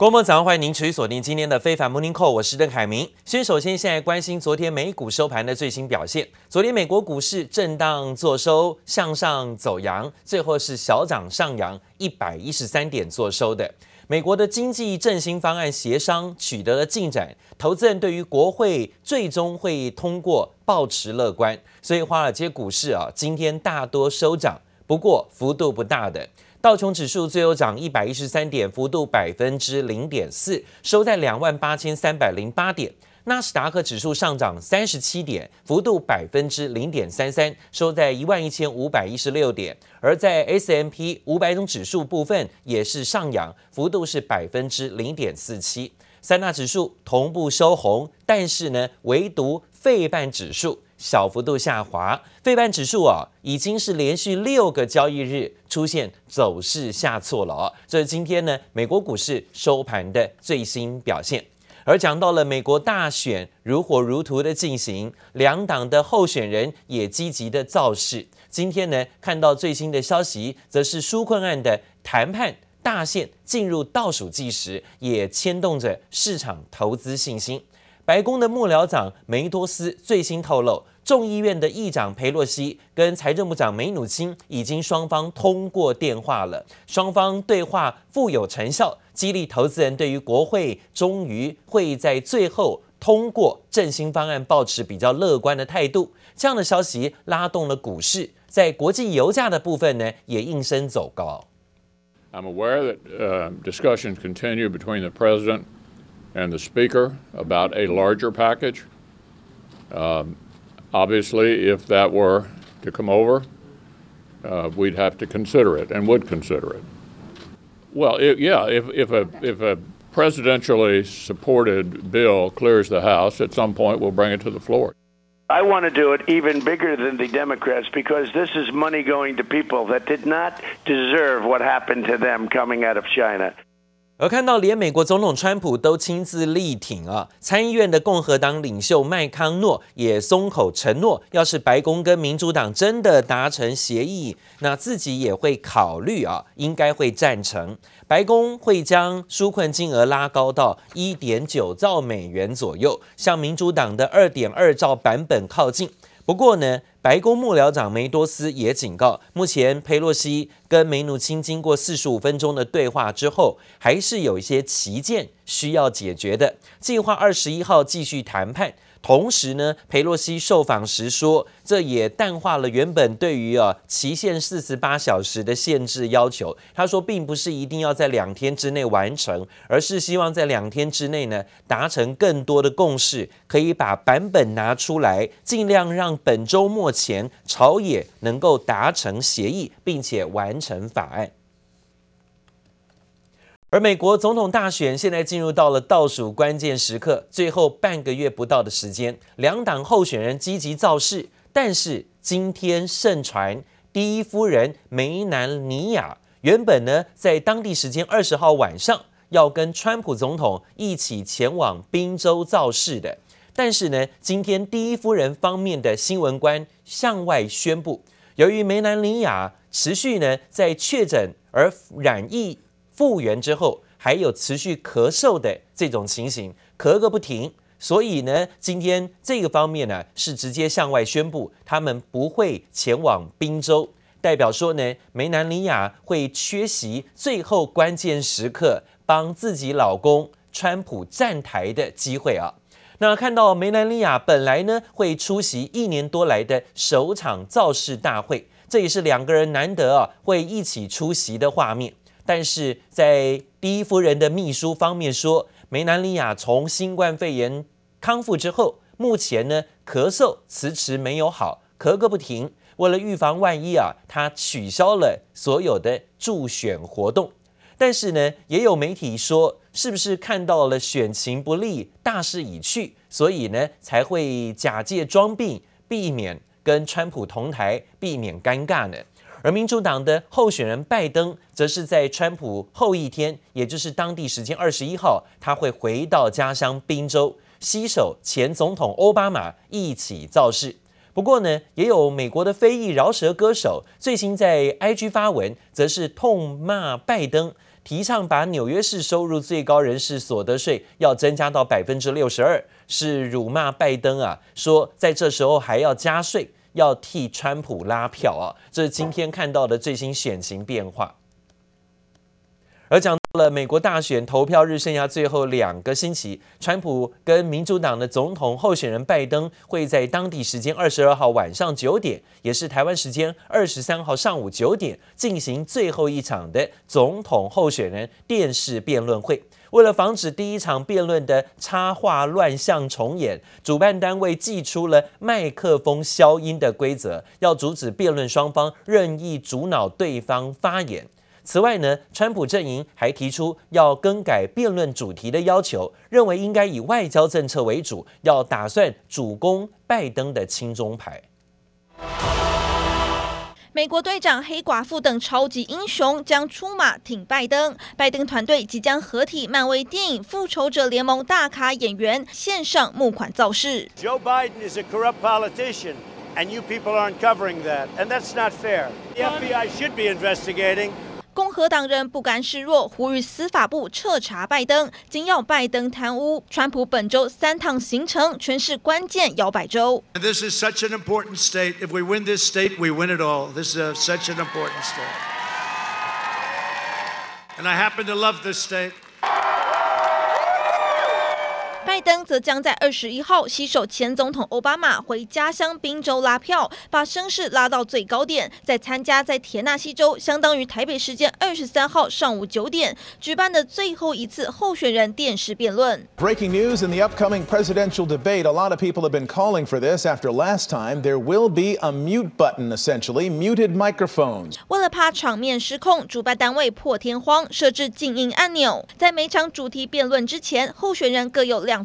国门早上欢迎您持续锁定今天的非凡 Morning Call，我是邓凯明。先首先现在关心昨天美股收盘的最新表现。昨天美国股市震荡作收，向上走扬，最后是小涨上扬一百一十三点作收的。美国的经济振兴方案协商取得了进展，投资人对于国会最终会通过抱持乐观，所以华尔街股市啊今天大多收涨，不过幅度不大的。道琼指数最后涨一百一十三点，幅度百分之零点四，收在两万八千三百零八点。纳斯达克指数上涨三十七点，幅度百分之零点三三，收在一万一千五百一十六点。而在 S M P 五百种指数部分也是上扬，幅度是百分之零点四七。三大指数同步收红，但是呢，唯独费半指数。小幅度下滑，费半指数啊，已经是连续六个交易日出现走势下挫了哦。这是今天呢美国股市收盘的最新表现。而讲到了美国大选如火如荼的进行，两党的候选人也积极的造势。今天呢看到最新的消息，则是纾困案的谈判大限进入倒数计时，也牵动着市场投资信心。白宫的幕僚长梅多斯最新透露，众议院的议长裴洛西跟财政部长梅努钦已经双方通过电话了，双方对话富有成效，激励投资人对于国会终于会在最后通过振兴方案抱持比较乐观的态度。这样的消息拉动了股市，在国际油价的部分呢，也应声走高。I'm aware that, uh, discussions continue between the president and the speaker about a larger package. Um, Obviously, if that were to come over, uh, we'd have to consider it and would consider it. Well, it, yeah, if, if, a, if a presidentially supported bill clears the House, at some point we'll bring it to the floor. I want to do it even bigger than the Democrats because this is money going to people that did not deserve what happened to them coming out of China. 而看到连美国总统川普都亲自力挺啊，参议院的共和党领袖麦康诺也松口承诺，要是白宫跟民主党真的达成协议，那自己也会考虑啊，应该会赞成，白宫会将纾困金额拉高到一点九兆美元左右，向民主党的二点二兆版本靠近。不过呢，白宫幕僚长梅多斯也警告，目前佩洛西跟梅努钦经过四十五分钟的对话之后，还是有一些旗舰需要解决的，计划二十一号继续谈判。同时呢，裴洛西受访时说，这也淡化了原本对于啊期限四十八小时的限制要求。他说，并不是一定要在两天之内完成，而是希望在两天之内呢达成更多的共识，可以把版本拿出来，尽量让本周末前朝野能够达成协议，并且完成法案。而美国总统大选现在进入到了倒数关键时刻，最后半个月不到的时间，两党候选人积极造势。但是今天盛传，第一夫人梅南尼亚原本呢在当地时间二十号晚上要跟川普总统一起前往宾州造势的，但是呢，今天第一夫人方面的新闻官向外宣布，由于梅南尼亚持续呢在确诊而染疫。复原之后，还有持续咳嗽的这种情形，咳个不停。所以呢，今天这个方面呢，是直接向外宣布，他们不会前往宾州，代表说呢，梅兰妮亚会缺席最后关键时刻帮自己老公川普站台的机会啊。那看到梅兰妮亚本来呢会出席一年多来的首场造势大会，这也是两个人难得啊会一起出席的画面。但是在第一夫人的秘书方面说，梅兰妮亚从新冠肺炎康复之后，目前呢咳嗽迟迟没有好，咳个不停。为了预防万一啊，她取消了所有的助选活动。但是呢，也有媒体说，是不是看到了选情不利，大势已去，所以呢才会假借装病，避免跟川普同台，避免尴尬呢？而民主党的候选人拜登，则是在川普后一天，也就是当地时间二十一号，他会回到家乡宾州，携手前总统奥巴马一起造势。不过呢，也有美国的非裔饶舌歌手最新在 IG 发文，则是痛骂拜登，提倡把纽约市收入最高人士所得税要增加到百分之六十二，是辱骂拜登啊，说在这时候还要加税，要替川普拉票啊，这是今天看到的最新选情变化。而讲了美国大选投票日剩下最后两个星期，川普跟民主党的总统候选人拜登会在当地时间二十二号晚上九点，也是台湾时间二十三号上午九点进行最后一场的总统候选人电视辩论会。为了防止第一场辩论的插话乱象重演，主办单位祭出了麦克风消音的规则，要阻止辩论双方任意阻挠对方发言。此外呢，川普阵营还提出要更改辩论主题的要求，认为应该以外交政策为主，要打算主攻拜登的亲中牌。美国队长、黑寡妇等超级英雄将出马挺拜登，拜登团队即将合体漫威电影《复仇者联盟》大咖演员线上募款造势。Joe Biden is a corrupt politician, and you people aren't covering that, and that's not fair. The FBI should be investigating. 共和党人不甘示弱，呼吁司法部彻查拜登，紧要拜登贪污。川普本周三趟行程全是关键摇摆州。This is such an important state. If we win this state, we win it all. This is such an important state. And I happen to love this state. 拜登则将在二十一号携手前总统奥巴马回家乡宾州拉票，把声势拉到最高点，再参加在田纳西州，相当于台北时间二十三号上午九点举办的最后一次候选人电视辩论。Breaking news in the upcoming presidential debate. A lot of people have been calling for this after last time. There will be a mute button, essentially muted microphones. 为了怕场面失控，主办单位破天荒设置静音按钮，在每场主题辩论之前，候选人各有两。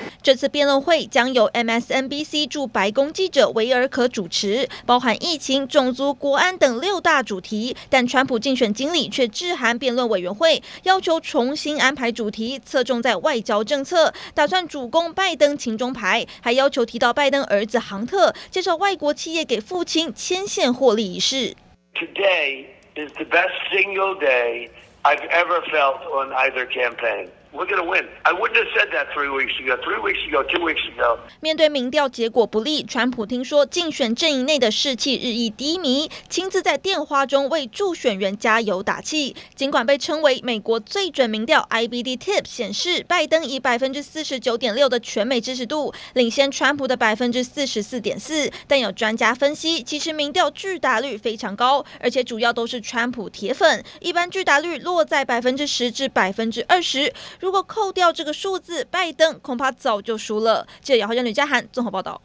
这次辩论会将由 MSNBC 驻白宫记者维尔可主持，包含疫情、种族、国安等六大主题。但川普竞选经理却致函辩论委员会，要求重新安排主题，侧重在外交政策，打算主攻拜登亲中牌，还要求提到拜登儿子杭特介绍外国企业给父亲牵线获利一事。Today is the best single day I've ever felt on either campaign. We're gonna win. I wouldn't have said that three weeks ago. Three weeks ago, two weeks ago. 面对民调结果不利，川普听说竞选阵营内的士气日益低迷，亲自在电话中为助选员加油打气。尽管被称为美国最准民调，IBD Tip 显示拜登以百分之四十九点六的全美支持度领先川普的百分之四十四点四，但有专家分析，其实民调拒答率非常高，而且主要都是川普铁粉，一般拒答率落在百分之十至百分之二十。如果扣掉这个数字，拜登恐怕早就输了。记者姚浩娟、吕佳涵综合报道。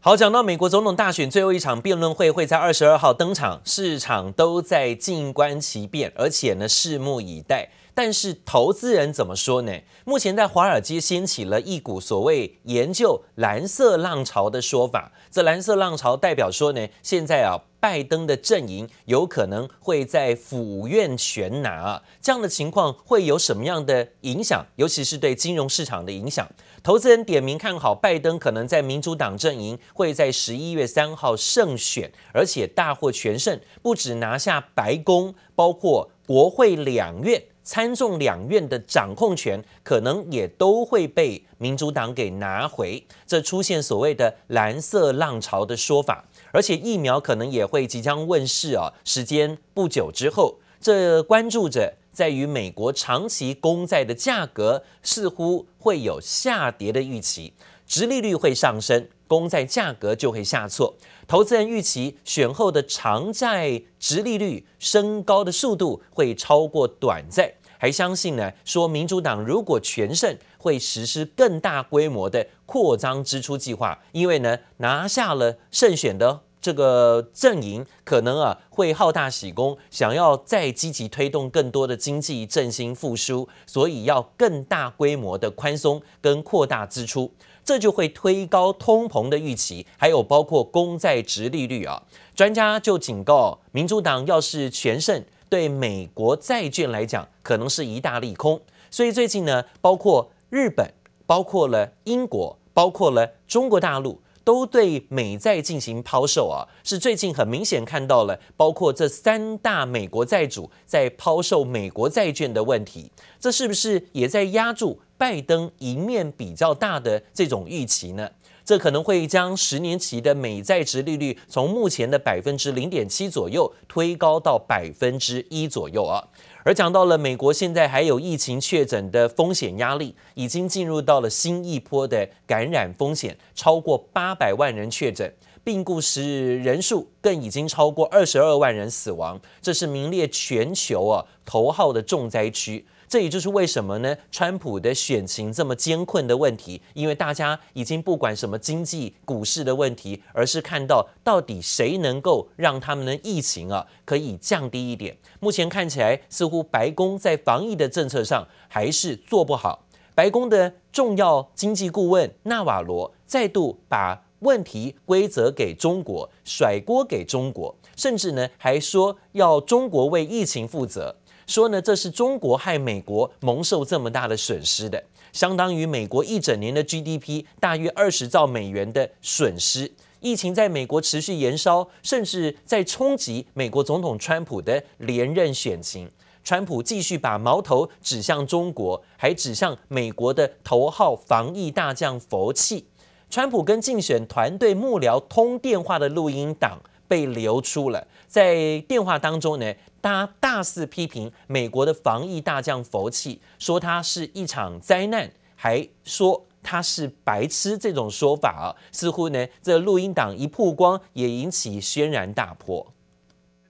好，讲到美国总统大选最后一场辩论会会在二十二号登场，市场都在静观其变，而且呢，拭目以待。但是投资人怎么说呢？目前在华尔街掀起了一股所谓研究蓝色浪潮的说法。这蓝色浪潮代表说呢，现在啊。拜登的阵营有可能会在府院全拿，这样的情况会有什么样的影响？尤其是对金融市场的影响。投资人点名看好拜登可能在民主党阵营会在十一月三号胜选，而且大获全胜，不止拿下白宫，包括国会两院。参众两院的掌控权可能也都会被民主党给拿回，这出现所谓的蓝色浪潮的说法，而且疫苗可能也会即将问世啊，时间不久之后，这关注着在于美国长期公债的价格似乎会有下跌的预期，殖利率会上升，公债价格就会下挫。投资人预期选后的长债殖利率升高的速度会超过短债，还相信呢，说民主党如果全胜，会实施更大规模的扩张支出计划，因为呢拿下了胜选的这个阵营，可能啊会好大喜功，想要再积极推动更多的经济振兴复苏，所以要更大规模的宽松跟扩大支出。这就会推高通膨的预期，还有包括公债殖利率啊。专家就警告，民主党要是全胜，对美国债券来讲可能是一大利空。所以最近呢，包括日本、包括了英国、包括了中国大陆。都对美债进行抛售啊，是最近很明显看到了，包括这三大美国债主在抛售美国债券的问题，这是不是也在压住拜登赢面比较大的这种预期呢？这可能会将十年期的美债殖利率从目前的百分之零点七左右推高到百分之一左右啊。而讲到了美国现在还有疫情确诊的风险压力，已经进入到了新一波的感染风险，超过八百万人确诊，病故时人数更已经超过二十二万人死亡，这是名列全球啊头号的重灾区。这也就是为什么呢？川普的选情这么艰困的问题，因为大家已经不管什么经济、股市的问题，而是看到到底谁能够让他们的疫情啊可以降低一点。目前看起来，似乎白宫在防疫的政策上还是做不好。白宫的重要经济顾问纳瓦罗再度把问题归责给中国，甩锅给中国，甚至呢还说要中国为疫情负责。说呢，这是中国害美国蒙受这么大的损失的，相当于美国一整年的 GDP 大约二十兆美元的损失。疫情在美国持续延烧，甚至在冲击美国总统川普的连任选情。川普继续把矛头指向中国，还指向美国的头号防疫大将佛气。川普跟竞选团队幕僚通电话的录音档被流出了，在电话当中呢。他大肆批评美国的防疫大将佛契，说他是一场灾难，还说他是白痴。这种说法啊，似乎呢，这录音档一曝光，也引起轩然大波。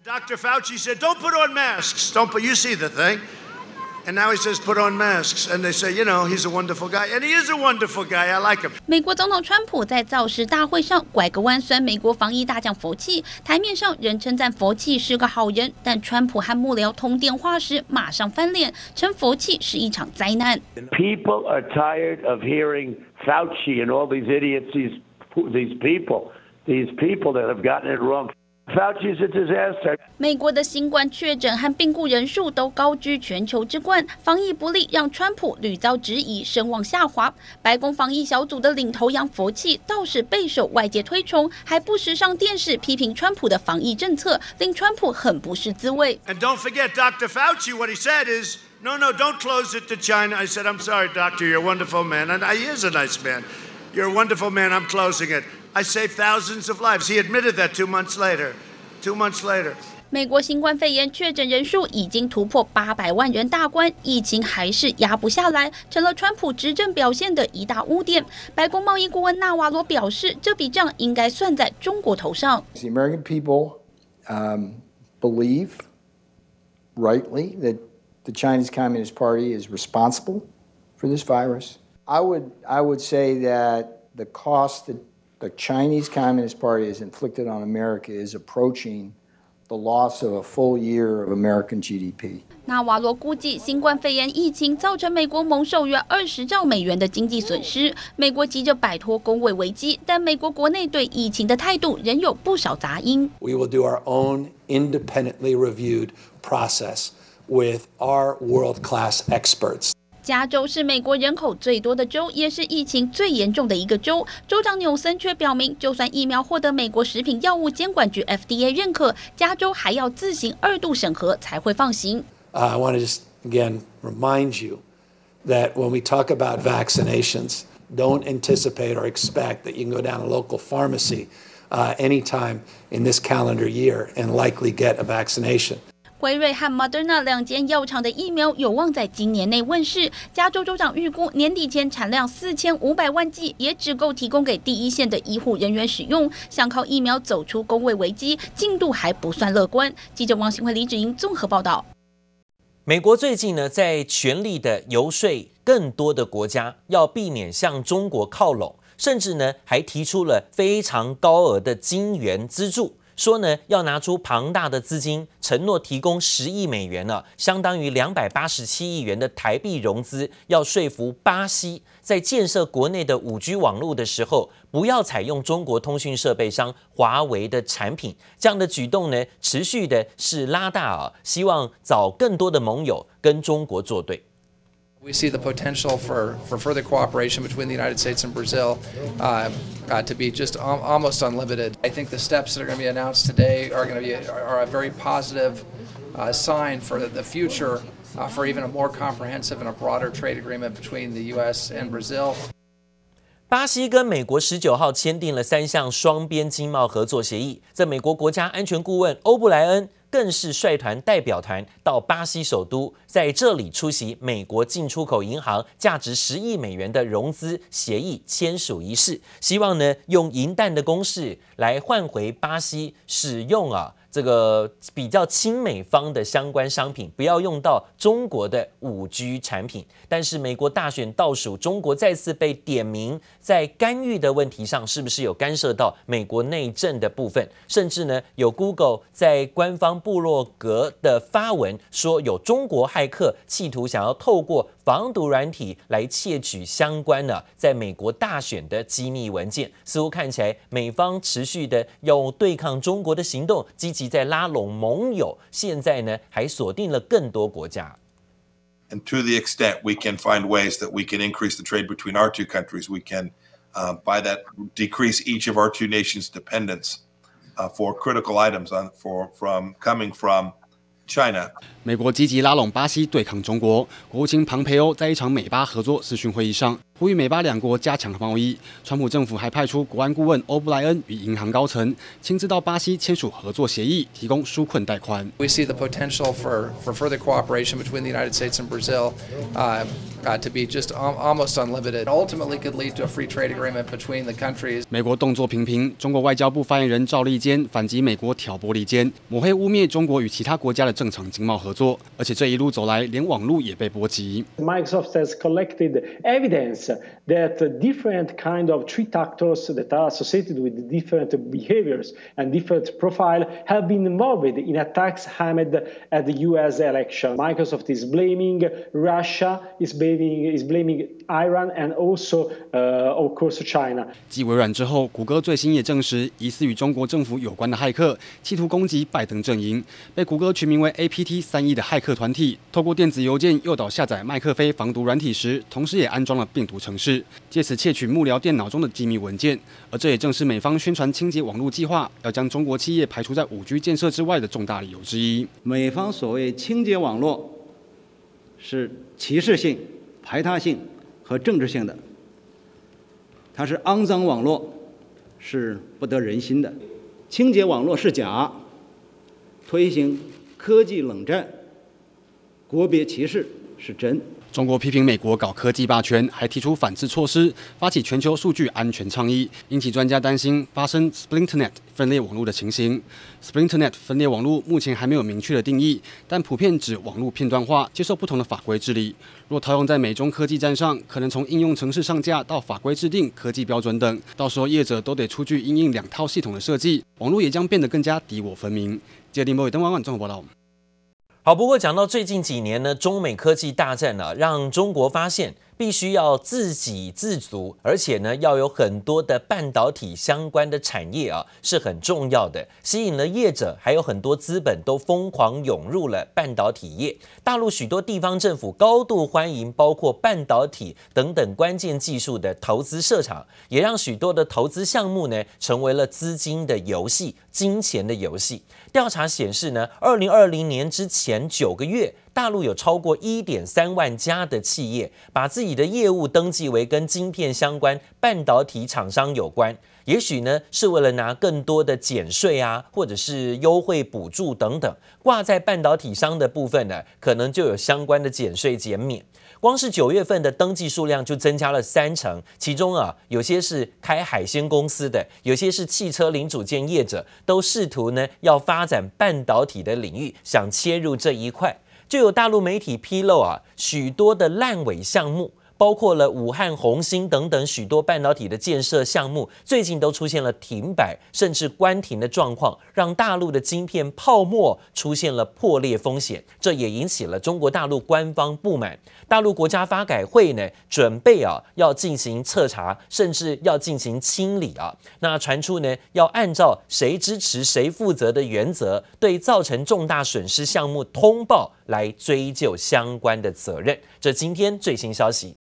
Dr. Fauci said, "Don't put on masks. Don't put. You see the thing." And now he says, "Put on masks." And they say, "You know, he's a wonderful guy." And he is a wonderful guy. I like him. 美国总统川普在造势大会上拐个弯酸美国防疫大将佛契，台面上仍称赞佛契是个好人，但川普和幕僚通电话时马上翻脸，称佛契是一场灾难。People are tired of hearing Fauci and all these idiots, these these people, these people that have gotten it wrong. Fauci is a disaster. 美国的新冠确诊和病故人数都高居全球之冠，防疫不力让川普屡遭质疑，声望下滑。白宫防疫小组的领头羊佛气倒是备受外界推崇，还不时上电视批评川普的防疫政策，令川普很不是滋味。And don't forget, Dr. Fauci, what he said is, no, no, don't close it to China. I said, I'm sorry, doctor, you're a wonderful man. And he is a nice man. You're a wonderful man. I'm closing it. I saved thousands of lives. He admitted that two months later. Two months later. 美国新冠肺炎确诊人数已经突破八百万人大关，疫情还是压不下来，成了川普执政表现的一大污点。白宫贸易顾问纳瓦罗表示，这笔账应该算在中国头上。The American people, um, believe rightly that the Chinese Communist Party is responsible for this virus. I would, I would say that the cost that The Chinese Communist Party has inflicted on America is approaching the loss of a full year of American GDP. 纳瓦罗估计，新冠肺炎疫情造成美国蒙受约二十兆美元的经济损失。美国急着摆脱公卫危机，但美国国内对疫情的态度仍有不少杂音。We will do our own independently reviewed process with our world-class experts. 加州是美国人口最多的州，也是疫情最严重的一个州。州长纽森却表明，就算疫苗获得美国食品药物监管局 FDA 认可，加州还要自行二度审核才会放行。I want to just again remind you that when we talk about vaccinations, don't anticipate or expect that you can go down a local pharmacy anytime in this calendar year and likely get a vaccination. 辉瑞和 Moderna 两间药厂的疫苗有望在今年内问世。加州州长预估年底前产量四千五百万剂，也只够提供给第一线的医护人员使用。想靠疫苗走出工位危机，进度还不算乐观。记者王新辉、李芷莹综合报道。美国最近呢，在全力的游说更多的国家要避免向中国靠拢，甚至呢，还提出了非常高额的金援资助。说呢要拿出庞大的资金，承诺提供十亿美元呢，相当于两百八十七亿元的台币融资，要说服巴西在建设国内的五 G 网络的时候，不要采用中国通讯设备商华为的产品。这样的举动呢，持续的是拉大啊，希望找更多的盟友跟中国作对。We see the potential for, for further cooperation between the United States and Brazil uh, uh, to be just al almost unlimited. I think the steps that are going to be announced today are going to be are a very positive uh, sign for the future uh, for even a more comprehensive and a broader trade agreement between the U.S. and Brazil. 巴西跟美国十九号签订了三项双边经贸合作协议，在美国国家安全顾问欧布莱恩。 更是率团代表团到巴西首都，在这里出席美国进出口银行价值十亿美元的融资协议签署仪式，希望呢用银弹的攻势来换回巴西使用啊。这个比较亲美方的相关商品，不要用到中国的五 G 产品。但是美国大选倒数，中国再次被点名在干预的问题上，是不是有干涉到美国内政的部分？甚至呢，有 Google 在官方部落格的发文说，有中国骇客企图想要透过防毒软体来窃取相关的在美国大选的机密文件。似乎看起来美方持续的有对抗中国的行动，积极。在拉拢盟友，现在呢还锁定了更多国家。And to the extent we can find ways that we can increase the trade between our two countries, we can, uh, by that, decrease each of our two nations' dependence uh, for critical items on for from coming from China. 美国积极拉拢巴西对抗中国，国务卿庞培欧在一场美巴合作咨询会议上。呼吁美巴两国加强贸易。川普政府还派出国安顾问欧布莱恩与银行高层亲自到巴西签署合作协议，提供纾困贷款。We see the potential for for further cooperation between the United States and Brazil, uh, uh, to be just almost unlimited. Ultimately, could lead to a free trade agreement between the countries. 美国动作频频，中国外交部发言人赵立坚反击美国挑拨离间，抹黑污蔑中国与其他国家的正常经贸合作，而且这一路走来，连网络也被波及。Microsoft has collected evidence. that different kind of threat actors that are associated with different behaviors and different profile have been involved in attacks aimed at the U.S. election. Microsoft is blaming Russia, is blaming is blaming Iran, and also, uh, of course, China. 继微软之后，谷歌最新也证实，疑似与中国政府有关的骇客企图攻击拜登阵营，被谷歌取名为 APT 三一的骇客团体，透过电子邮件诱导下载麦克菲防毒软体时，同时也安装了病毒 程式。借此窃取幕僚电脑中的机密文件，而这也正是美方宣传清洁网络计划，要将中国企业排除在五 G 建设之外的重大理由之一。美方所谓清洁网络，是歧视性、排他性和政治性的，它是肮脏网络，是不得人心的。清洁网络是假，推行科技冷战、国别歧视是真。中国批评美国搞科技霸权，还提出反制措施，发起全球数据安全倡议，引起专家担心发生 Splintnet 分裂网络的情形。Splintnet 分裂网络目前还没有明确的定义，但普遍指网络片段化，接受不同的法规治理。若套用在美中科技战上，可能从应用程式上架到法规制定、科技标准等，到时候业者都得出具因应两套系统的设计，网络也将变得更加敌我分明。接林博伟登晚晚综合报道。好，不过讲到最近几年呢，中美科技大战呢、啊，让中国发现。必须要自给自足，而且呢，要有很多的半导体相关的产业啊，是很重要的，吸引了业者，还有很多资本都疯狂涌入了半导体业。大陆许多地方政府高度欢迎，包括半导体等等关键技术的投资设厂，也让许多的投资项目呢，成为了资金的游戏、金钱的游戏。调查显示呢，二零二零年之前九个月。大陆有超过一点三万家的企业，把自己的业务登记为跟晶片相关、半导体厂商有关。也许呢，是为了拿更多的减税啊，或者是优惠补助等等。挂在半导体商的部分呢，可能就有相关的减税减免。光是九月份的登记数量就增加了三成，其中啊，有些是开海鲜公司的，有些是汽车零组件业者，都试图呢要发展半导体的领域，想切入这一块。就有大陆媒体披露啊，许多的烂尾项目。包括了武汉红星等等许多半导体的建设项目，最近都出现了停摆甚至关停的状况，让大陆的晶片泡沫出现了破裂风险，这也引起了中国大陆官方不满。大陆国家发改会呢，准备啊要进行彻查，甚至要进行清理啊。那传出呢，要按照谁支持谁负责的原则，对造成重大损失项目通报来追究相关的责任。这今天最新消息。